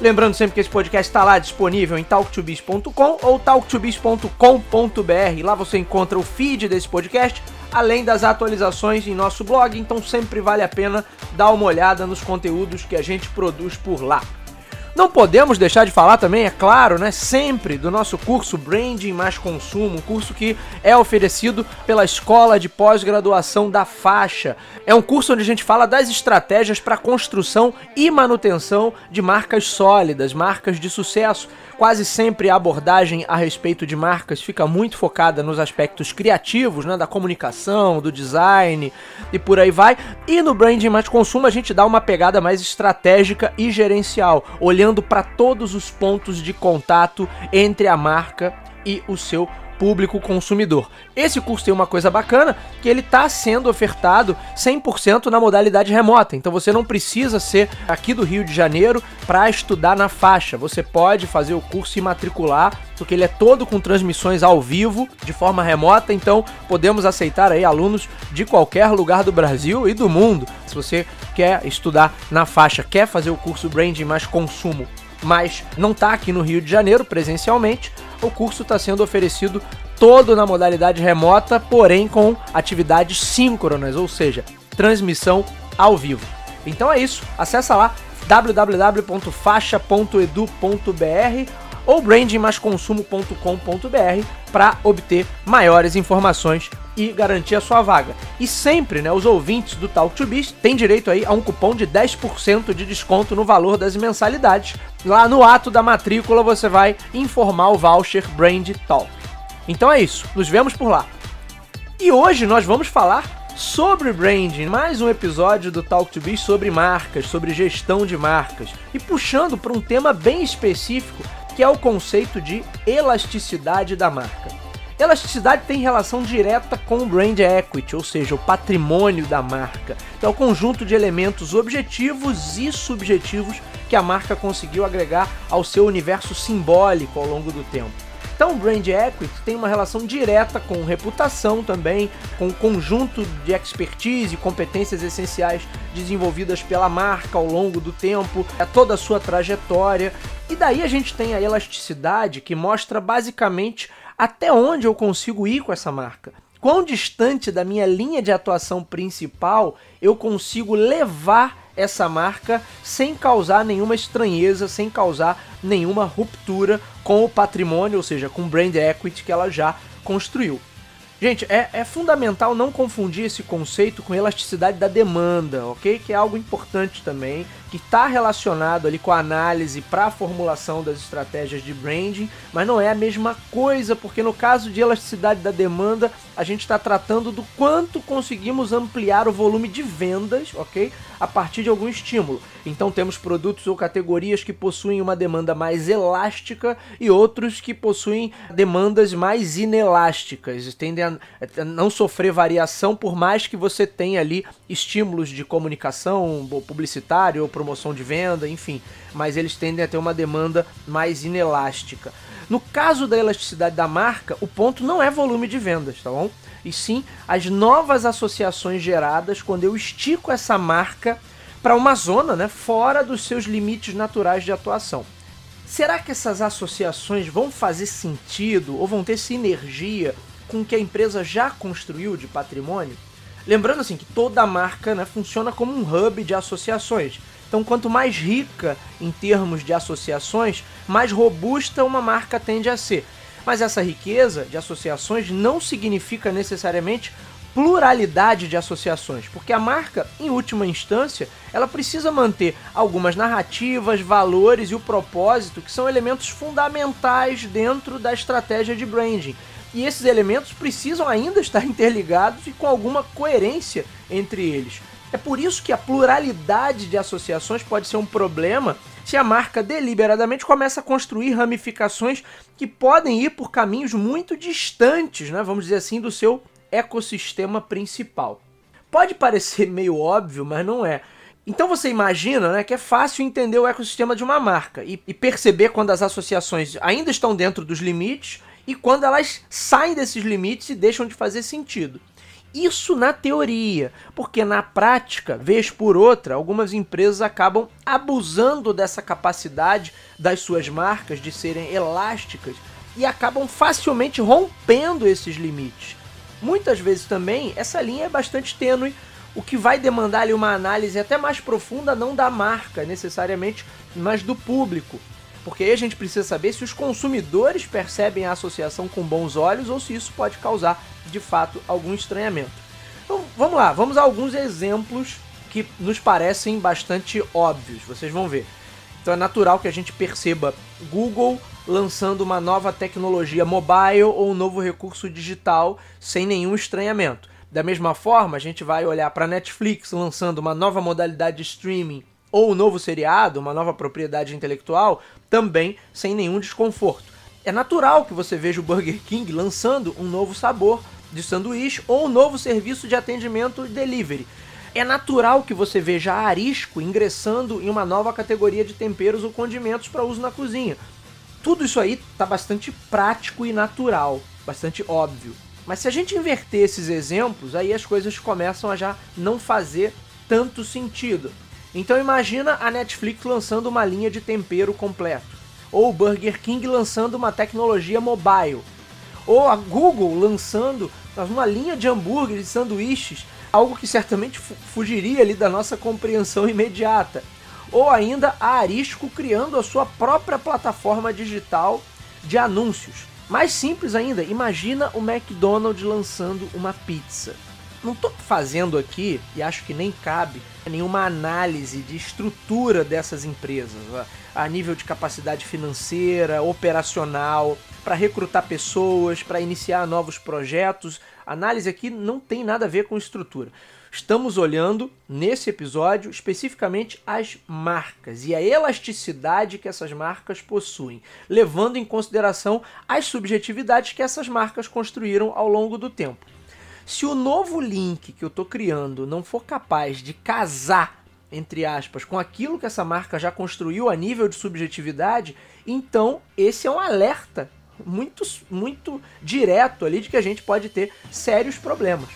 Lembrando sempre que esse podcast está lá disponível em talktobiz.com ou talktobiz.com.br. Lá você encontra o feed desse podcast, além das atualizações em nosso blog, então sempre vale a pena dar uma olhada nos conteúdos que a gente produz por lá. Não podemos deixar de falar também, é claro, né, sempre do nosso curso Branding mais Consumo, um curso que é oferecido pela Escola de Pós-Graduação da Faixa. É um curso onde a gente fala das estratégias para construção e manutenção de marcas sólidas, marcas de sucesso. Quase sempre a abordagem a respeito de marcas fica muito focada nos aspectos criativos, né, da comunicação, do design e por aí vai. E no Branding mais Consumo a gente dá uma pegada mais estratégica e gerencial, olhando para todos os pontos de contato entre a marca e o seu público consumidor. Esse curso tem uma coisa bacana, que ele está sendo ofertado 100% na modalidade remota. Então você não precisa ser aqui do Rio de Janeiro para estudar na faixa. Você pode fazer o curso e matricular, porque ele é todo com transmissões ao vivo, de forma remota, então podemos aceitar aí alunos de qualquer lugar do Brasil e do mundo. Se você quer estudar na faixa, quer fazer o curso Branding mais consumo, mas não está aqui no Rio de Janeiro presencialmente, o curso está sendo oferecido todo na modalidade remota, porém com atividades síncronas, ou seja, transmissão ao vivo. Então é isso, acessa lá www.faixa.edu.br ou brandingmasconsumo.com.br para obter maiores informações e garantir a sua vaga. E sempre, né, os ouvintes do Talk to Biz têm direito aí a um cupom de 10% de desconto no valor das mensalidades. Lá no ato da matrícula você vai informar o voucher Brand Talk. Então é isso, nos vemos por lá. E hoje nós vamos falar sobre branding, mais um episódio do Talk to Biz sobre marcas, sobre gestão de marcas e puxando para um tema bem específico que é o conceito de elasticidade da marca. Elasticidade tem relação direta com o brand equity, ou seja, o patrimônio da marca, que é o conjunto de elementos objetivos e subjetivos que a marca conseguiu agregar ao seu universo simbólico ao longo do tempo. Então, o brand equity tem uma relação direta com reputação também, com o conjunto de expertise e competências essenciais desenvolvidas pela marca ao longo do tempo, é toda a sua trajetória. E daí a gente tem a elasticidade que mostra basicamente até onde eu consigo ir com essa marca. Quão distante da minha linha de atuação principal eu consigo levar essa marca sem causar nenhuma estranheza, sem causar nenhuma ruptura com o patrimônio, ou seja, com o brand equity que ela já construiu. Gente, é, é, fundamental não confundir esse conceito com elasticidade da demanda, ok? Que é algo importante também, que está relacionado ali com a análise para a formulação das estratégias de branding, mas não é a mesma coisa, porque no caso de elasticidade da demanda, a gente está tratando do quanto conseguimos ampliar o volume de vendas, ok? A partir de algum estímulo. Então temos produtos ou categorias que possuem uma demanda mais elástica e outros que possuem demandas mais inelásticas, tendem a não sofrer variação por mais que você tenha ali estímulos de comunicação, publicitário ou promoção de venda, enfim, mas eles tendem a ter uma demanda mais inelástica. No caso da elasticidade da marca, o ponto não é volume de vendas, tá bom? E sim as novas associações geradas quando eu estico essa marca para uma zona né, fora dos seus limites naturais de atuação. Será que essas associações vão fazer sentido ou vão ter sinergia com o que a empresa já construiu de patrimônio? Lembrando assim que toda marca né, funciona como um hub de associações. Então, quanto mais rica em termos de associações, mais robusta uma marca tende a ser. Mas essa riqueza de associações não significa necessariamente pluralidade de associações, porque a marca, em última instância, ela precisa manter algumas narrativas, valores e o propósito que são elementos fundamentais dentro da estratégia de branding. E esses elementos precisam ainda estar interligados e com alguma coerência entre eles. É por isso que a pluralidade de associações pode ser um problema se a marca deliberadamente começa a construir ramificações que podem ir por caminhos muito distantes, né, vamos dizer assim, do seu ecossistema principal. Pode parecer meio óbvio, mas não é. Então você imagina né, que é fácil entender o ecossistema de uma marca e, e perceber quando as associações ainda estão dentro dos limites e quando elas saem desses limites e deixam de fazer sentido. Isso na teoria, porque na prática, vez por outra, algumas empresas acabam abusando dessa capacidade das suas marcas de serem elásticas e acabam facilmente rompendo esses limites. Muitas vezes também essa linha é bastante tênue, o que vai demandar ali uma análise até mais profunda, não da marca necessariamente, mas do público. Porque aí a gente precisa saber se os consumidores percebem a associação com bons olhos ou se isso pode causar de fato algum estranhamento. Então vamos lá, vamos a alguns exemplos que nos parecem bastante óbvios, vocês vão ver. Então é natural que a gente perceba Google lançando uma nova tecnologia mobile ou um novo recurso digital sem nenhum estranhamento. Da mesma forma, a gente vai olhar para Netflix lançando uma nova modalidade de streaming ou um novo seriado, uma nova propriedade intelectual, também sem nenhum desconforto. É natural que você veja o Burger King lançando um novo sabor de sanduíche ou um novo serviço de atendimento delivery. É natural que você veja a Arisco ingressando em uma nova categoria de temperos ou condimentos para uso na cozinha. Tudo isso aí está bastante prático e natural, bastante óbvio. Mas se a gente inverter esses exemplos, aí as coisas começam a já não fazer tanto sentido. Então imagina a Netflix lançando uma linha de tempero completo, ou o Burger King lançando uma tecnologia mobile, ou a Google lançando uma linha de hambúrgueres e sanduíches, algo que certamente fugiria ali da nossa compreensão imediata. Ou ainda a Arisco criando a sua própria plataforma digital de anúncios. Mais simples ainda, imagina o McDonald's lançando uma pizza. Não estou fazendo aqui, e acho que nem cabe, nenhuma análise de estrutura dessas empresas, a nível de capacidade financeira, operacional, para recrutar pessoas, para iniciar novos projetos. A análise aqui não tem nada a ver com estrutura. Estamos olhando nesse episódio especificamente as marcas e a elasticidade que essas marcas possuem, levando em consideração as subjetividades que essas marcas construíram ao longo do tempo. Se o novo link que eu estou criando não for capaz de casar, entre aspas, com aquilo que essa marca já construiu a nível de subjetividade, então esse é um alerta muito, muito direto ali de que a gente pode ter sérios problemas.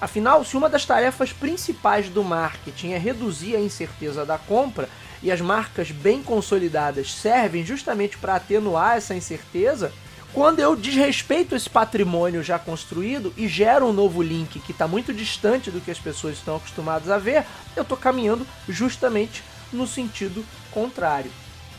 Afinal, se uma das tarefas principais do marketing é reduzir a incerteza da compra, e as marcas bem consolidadas servem justamente para atenuar essa incerteza, quando eu desrespeito esse patrimônio já construído e gero um novo link que está muito distante do que as pessoas estão acostumadas a ver, eu estou caminhando justamente no sentido contrário.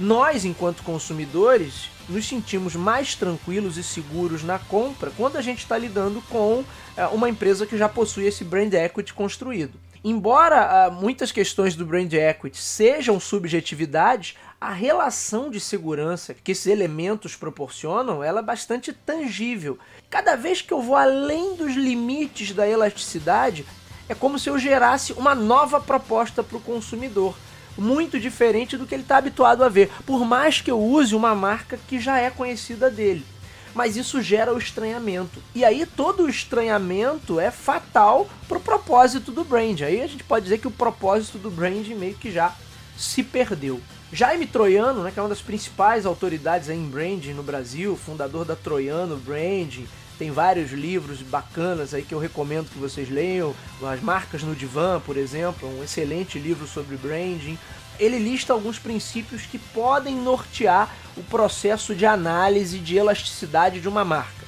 Nós, enquanto consumidores, nos sentimos mais tranquilos e seguros na compra quando a gente está lidando com é, uma empresa que já possui esse brand equity construído. Embora uh, muitas questões do brand equity sejam subjetividades, a relação de segurança que esses elementos proporcionam, ela é bastante tangível. Cada vez que eu vou além dos limites da elasticidade, é como se eu gerasse uma nova proposta para o consumidor, muito diferente do que ele está habituado a ver, por mais que eu use uma marca que já é conhecida dele mas isso gera o estranhamento. E aí todo o estranhamento é fatal pro propósito do brand. Aí a gente pode dizer que o propósito do brand meio que já se perdeu. Jaime Troiano, né, que é uma das principais autoridades em branding no Brasil, fundador da Troiano Branding, tem vários livros bacanas aí que eu recomendo que vocês leiam. As Marcas no Divã, por exemplo, um excelente livro sobre branding ele lista alguns princípios que podem nortear o processo de análise de elasticidade de uma marca.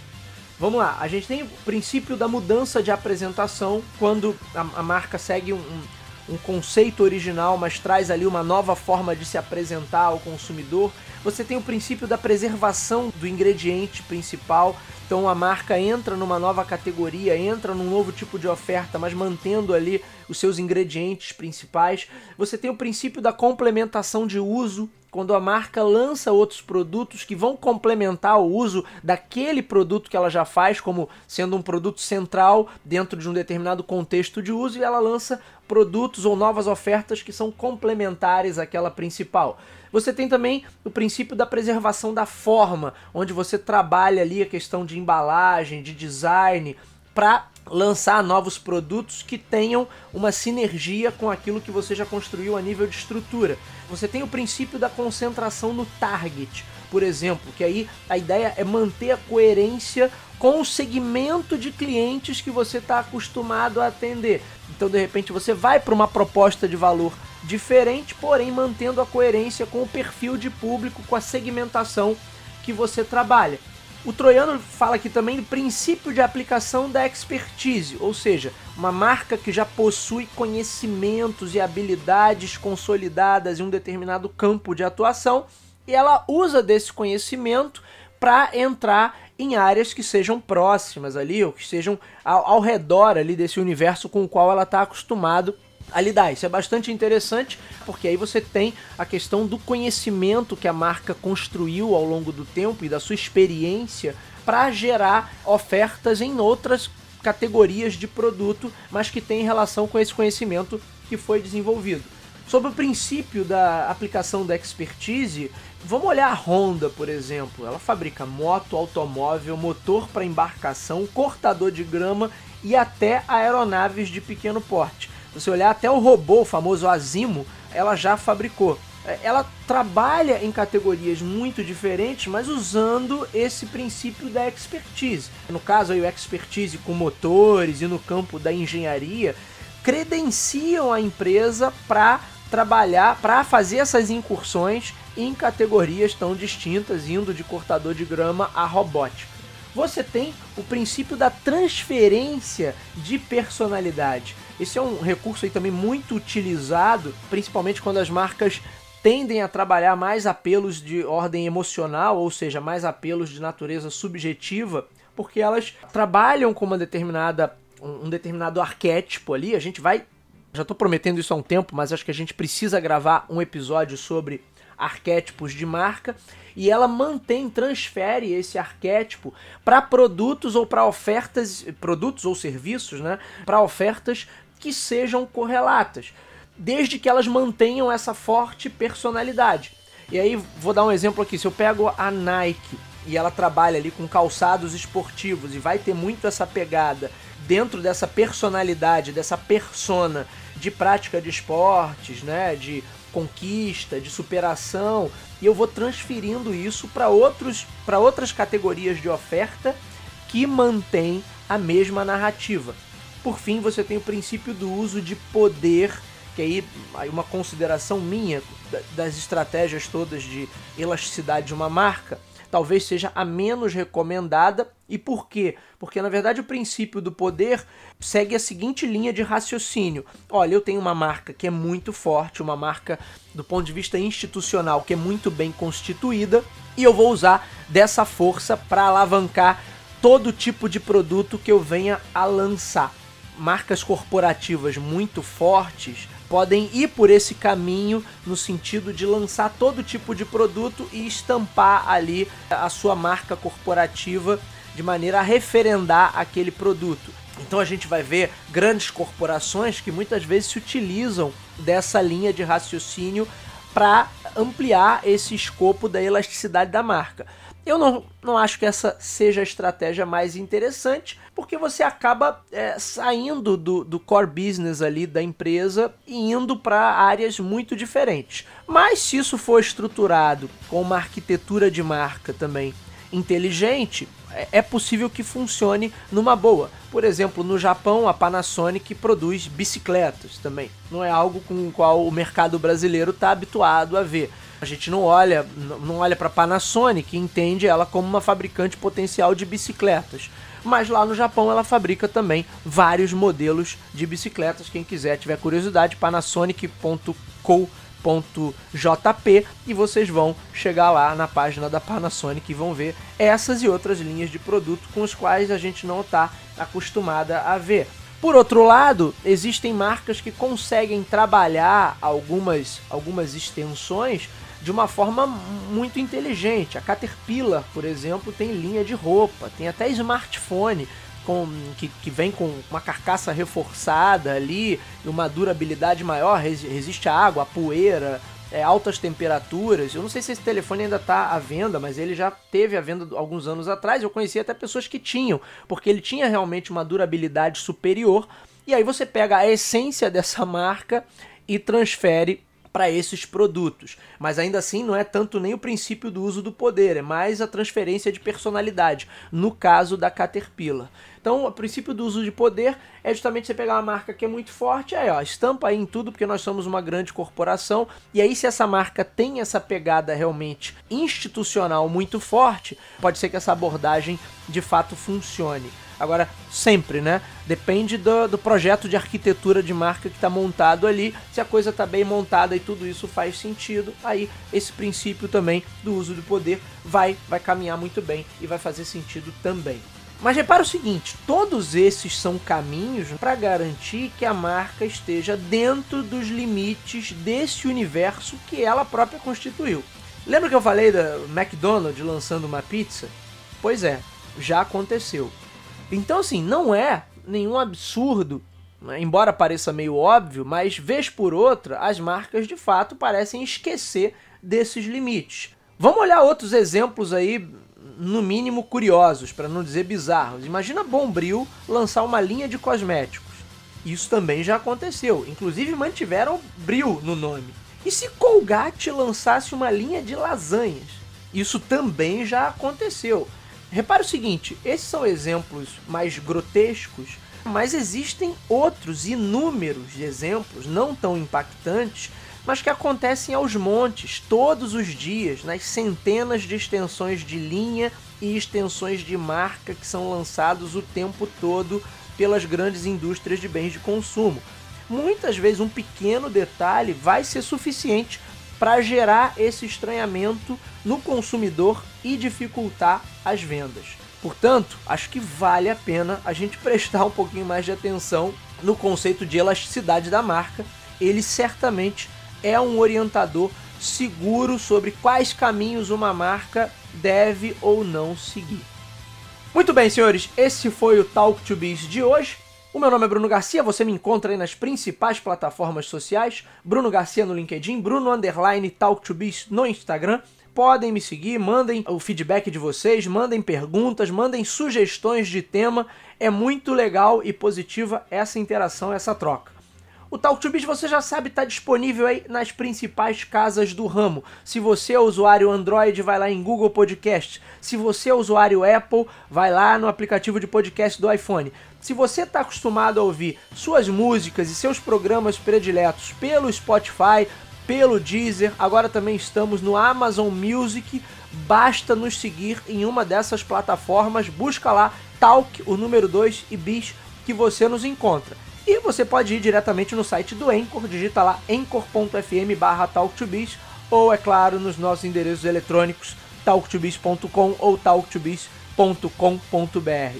Vamos lá, a gente tem o princípio da mudança de apresentação quando a, a marca segue um, um, um conceito original, mas traz ali uma nova forma de se apresentar ao consumidor. Você tem o princípio da preservação do ingrediente principal, então a marca entra numa nova categoria, entra num novo tipo de oferta, mas mantendo ali os seus ingredientes principais. Você tem o princípio da complementação de uso, quando a marca lança outros produtos que vão complementar o uso daquele produto que ela já faz, como sendo um produto central dentro de um determinado contexto de uso, e ela lança produtos ou novas ofertas que são complementares àquela principal. Você tem também o princípio da preservação da forma, onde você trabalha ali a questão de embalagem, de design, para lançar novos produtos que tenham uma sinergia com aquilo que você já construiu a nível de estrutura. Você tem o princípio da concentração no target, por exemplo, que aí a ideia é manter a coerência com o segmento de clientes que você está acostumado a atender. Então, de repente, você vai para uma proposta de valor diferente, porém mantendo a coerência com o perfil de público, com a segmentação que você trabalha. O Troiano fala aqui também do princípio de aplicação da expertise, ou seja, uma marca que já possui conhecimentos e habilidades consolidadas em um determinado campo de atuação e ela usa desse conhecimento para entrar em áreas que sejam próximas ali ou que sejam ao, ao redor ali desse universo com o qual ela está acostumado lidar. Isso é bastante interessante porque aí você tem a questão do conhecimento que a marca construiu ao longo do tempo e da sua experiência para gerar ofertas em outras categorias de produto, mas que tem relação com esse conhecimento que foi desenvolvido. Sobre o princípio da aplicação da expertise, vamos olhar a Honda, por exemplo. Ela fabrica moto, automóvel, motor para embarcação, cortador de grama e até aeronaves de pequeno porte. Você olhar até o robô, o famoso Asimo, ela já fabricou. É, ela trabalha em categorias muito diferentes, mas usando esse princípio da expertise. No caso, aí, o expertise com motores e no campo da engenharia credenciam a empresa para trabalhar, para fazer essas incursões em categorias tão distintas, indo de cortador de grama a robótica. Você tem o princípio da transferência de personalidade. Esse é um recurso aí também muito utilizado, principalmente quando as marcas tendem a trabalhar mais apelos de ordem emocional, ou seja, mais apelos de natureza subjetiva, porque elas trabalham com uma determinada um determinado arquétipo ali. A gente vai já estou prometendo isso há um tempo, mas acho que a gente precisa gravar um episódio sobre arquétipos de marca e ela mantém, transfere esse arquétipo para produtos ou para ofertas, produtos ou serviços, né? Para ofertas que sejam correlatas, desde que elas mantenham essa forte personalidade. E aí vou dar um exemplo aqui, se eu pego a Nike e ela trabalha ali com calçados esportivos e vai ter muito essa pegada dentro dessa personalidade, dessa persona de prática de esportes, né, de conquista, de superação, e eu vou transferindo isso para outros para outras categorias de oferta que mantém a mesma narrativa. Por fim, você tem o princípio do uso de poder, que aí, aí uma consideração minha das estratégias todas de elasticidade de uma marca, talvez seja a menos recomendada. E por quê? Porque na verdade o princípio do poder segue a seguinte linha de raciocínio: olha, eu tenho uma marca que é muito forte, uma marca do ponto de vista institucional que é muito bem constituída, e eu vou usar dessa força para alavancar todo tipo de produto que eu venha a lançar marcas corporativas muito fortes podem ir por esse caminho no sentido de lançar todo tipo de produto e estampar ali a sua marca corporativa de maneira a referendar aquele produto. Então a gente vai ver grandes corporações que muitas vezes se utilizam dessa linha de raciocínio para ampliar esse escopo da elasticidade da marca. Eu não, não acho que essa seja a estratégia mais interessante, porque você acaba é, saindo do, do core business ali da empresa e indo para áreas muito diferentes. Mas se isso for estruturado com uma arquitetura de marca também inteligente, é, é possível que funcione numa boa. Por exemplo, no Japão, a Panasonic produz bicicletas também. Não é algo com o qual o mercado brasileiro está habituado a ver. A gente não olha, não olha para Panasonic e entende ela como uma fabricante potencial de bicicletas. Mas lá no Japão ela fabrica também vários modelos de bicicletas. Quem quiser, tiver curiosidade, panasonic.co.jp e vocês vão chegar lá na página da Panasonic e vão ver essas e outras linhas de produto com os quais a gente não está acostumada a ver. Por outro lado, existem marcas que conseguem trabalhar algumas, algumas extensões de uma forma muito inteligente. A Caterpillar, por exemplo, tem linha de roupa, tem até smartphone com, que, que vem com uma carcaça reforçada ali uma durabilidade maior, resiste à água, à poeira, é, altas temperaturas. Eu não sei se esse telefone ainda está à venda, mas ele já teve à venda alguns anos atrás. Eu conheci até pessoas que tinham, porque ele tinha realmente uma durabilidade superior. E aí você pega a essência dessa marca e transfere para esses produtos. Mas ainda assim não é tanto nem o princípio do uso do poder, é mais a transferência de personalidade, no caso da Caterpillar. Então, o princípio do uso de poder é justamente você pegar uma marca que é muito forte, aí ó, estampa aí em tudo, porque nós somos uma grande corporação, e aí se essa marca tem essa pegada realmente institucional muito forte, pode ser que essa abordagem de fato funcione. Agora, sempre, né? Depende do, do projeto de arquitetura de marca que está montado ali. Se a coisa está bem montada e tudo isso faz sentido, aí esse princípio também do uso do poder vai, vai caminhar muito bem e vai fazer sentido também. Mas repara o seguinte: todos esses são caminhos para garantir que a marca esteja dentro dos limites desse universo que ela própria constituiu. Lembra que eu falei da McDonald's lançando uma pizza? Pois é, já aconteceu. Então, assim, não é nenhum absurdo, né? embora pareça meio óbvio, mas vez por outra, as marcas de fato parecem esquecer desses limites. Vamos olhar outros exemplos aí, no mínimo curiosos, para não dizer bizarros. Imagina Bombril lançar uma linha de cosméticos. Isso também já aconteceu. Inclusive mantiveram Bril no nome. E se Colgate lançasse uma linha de lasanhas? Isso também já aconteceu. Repare o seguinte: esses são exemplos mais grotescos, mas existem outros inúmeros exemplos não tão impactantes, mas que acontecem aos montes, todos os dias, nas centenas de extensões de linha e extensões de marca que são lançados o tempo todo pelas grandes indústrias de bens de consumo. Muitas vezes um pequeno detalhe vai ser suficiente para gerar esse estranhamento no consumidor e dificultar as vendas. Portanto, acho que vale a pena a gente prestar um pouquinho mais de atenção no conceito de elasticidade da marca. Ele certamente é um orientador seguro sobre quais caminhos uma marca deve ou não seguir. Muito bem, senhores, esse foi o Talk to Biz de hoje. O meu nome é Bruno Garcia, você me encontra aí nas principais plataformas sociais, Bruno Garcia no LinkedIn, Bruno Underline Talk to Biz no Instagram. Podem me seguir, mandem o feedback de vocês, mandem perguntas, mandem sugestões de tema. É muito legal e positiva essa interação, essa troca. O Talk to Biz você já sabe está disponível aí nas principais casas do ramo. Se você é usuário Android, vai lá em Google Podcast. Se você é usuário Apple, vai lá no aplicativo de podcast do iPhone. Se você está acostumado a ouvir suas músicas e seus programas prediletos pelo Spotify, pelo Deezer, agora também estamos no Amazon Music. Basta nos seguir em uma dessas plataformas, busca lá Talk, o número 2 e Bis que você nos encontra. E você pode ir diretamente no site do Anchor, digita lá anchor.fm barra ou é claro, nos nossos endereços eletrônicos talktobiz.com ou talktobiz.com.br.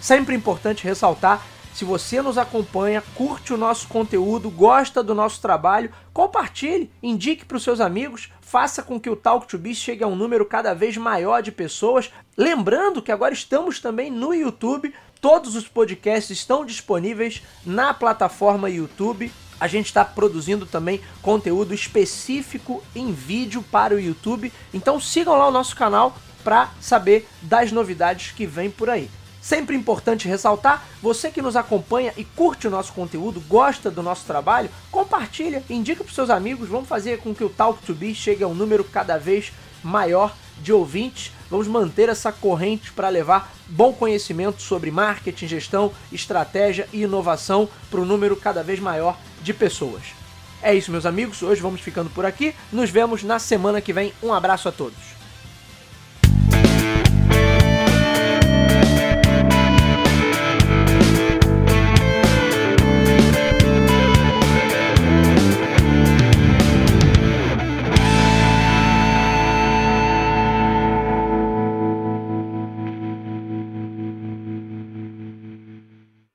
Sempre importante ressaltar, se você nos acompanha, curte o nosso conteúdo, gosta do nosso trabalho, compartilhe, indique para os seus amigos, faça com que o Talk to Biz chegue a um número cada vez maior de pessoas. Lembrando que agora estamos também no YouTube, Todos os podcasts estão disponíveis na plataforma YouTube. A gente está produzindo também conteúdo específico em vídeo para o YouTube. Então sigam lá o nosso canal para saber das novidades que vem por aí. Sempre importante ressaltar, você que nos acompanha e curte o nosso conteúdo, gosta do nosso trabalho, compartilha, indica para seus amigos, vamos fazer com que o Talk to Be chegue a um número cada vez maior de ouvintes. Vamos manter essa corrente para levar bom conhecimento sobre marketing, gestão, estratégia e inovação para um número cada vez maior de pessoas. É isso, meus amigos. Hoje vamos ficando por aqui. Nos vemos na semana que vem. Um abraço a todos.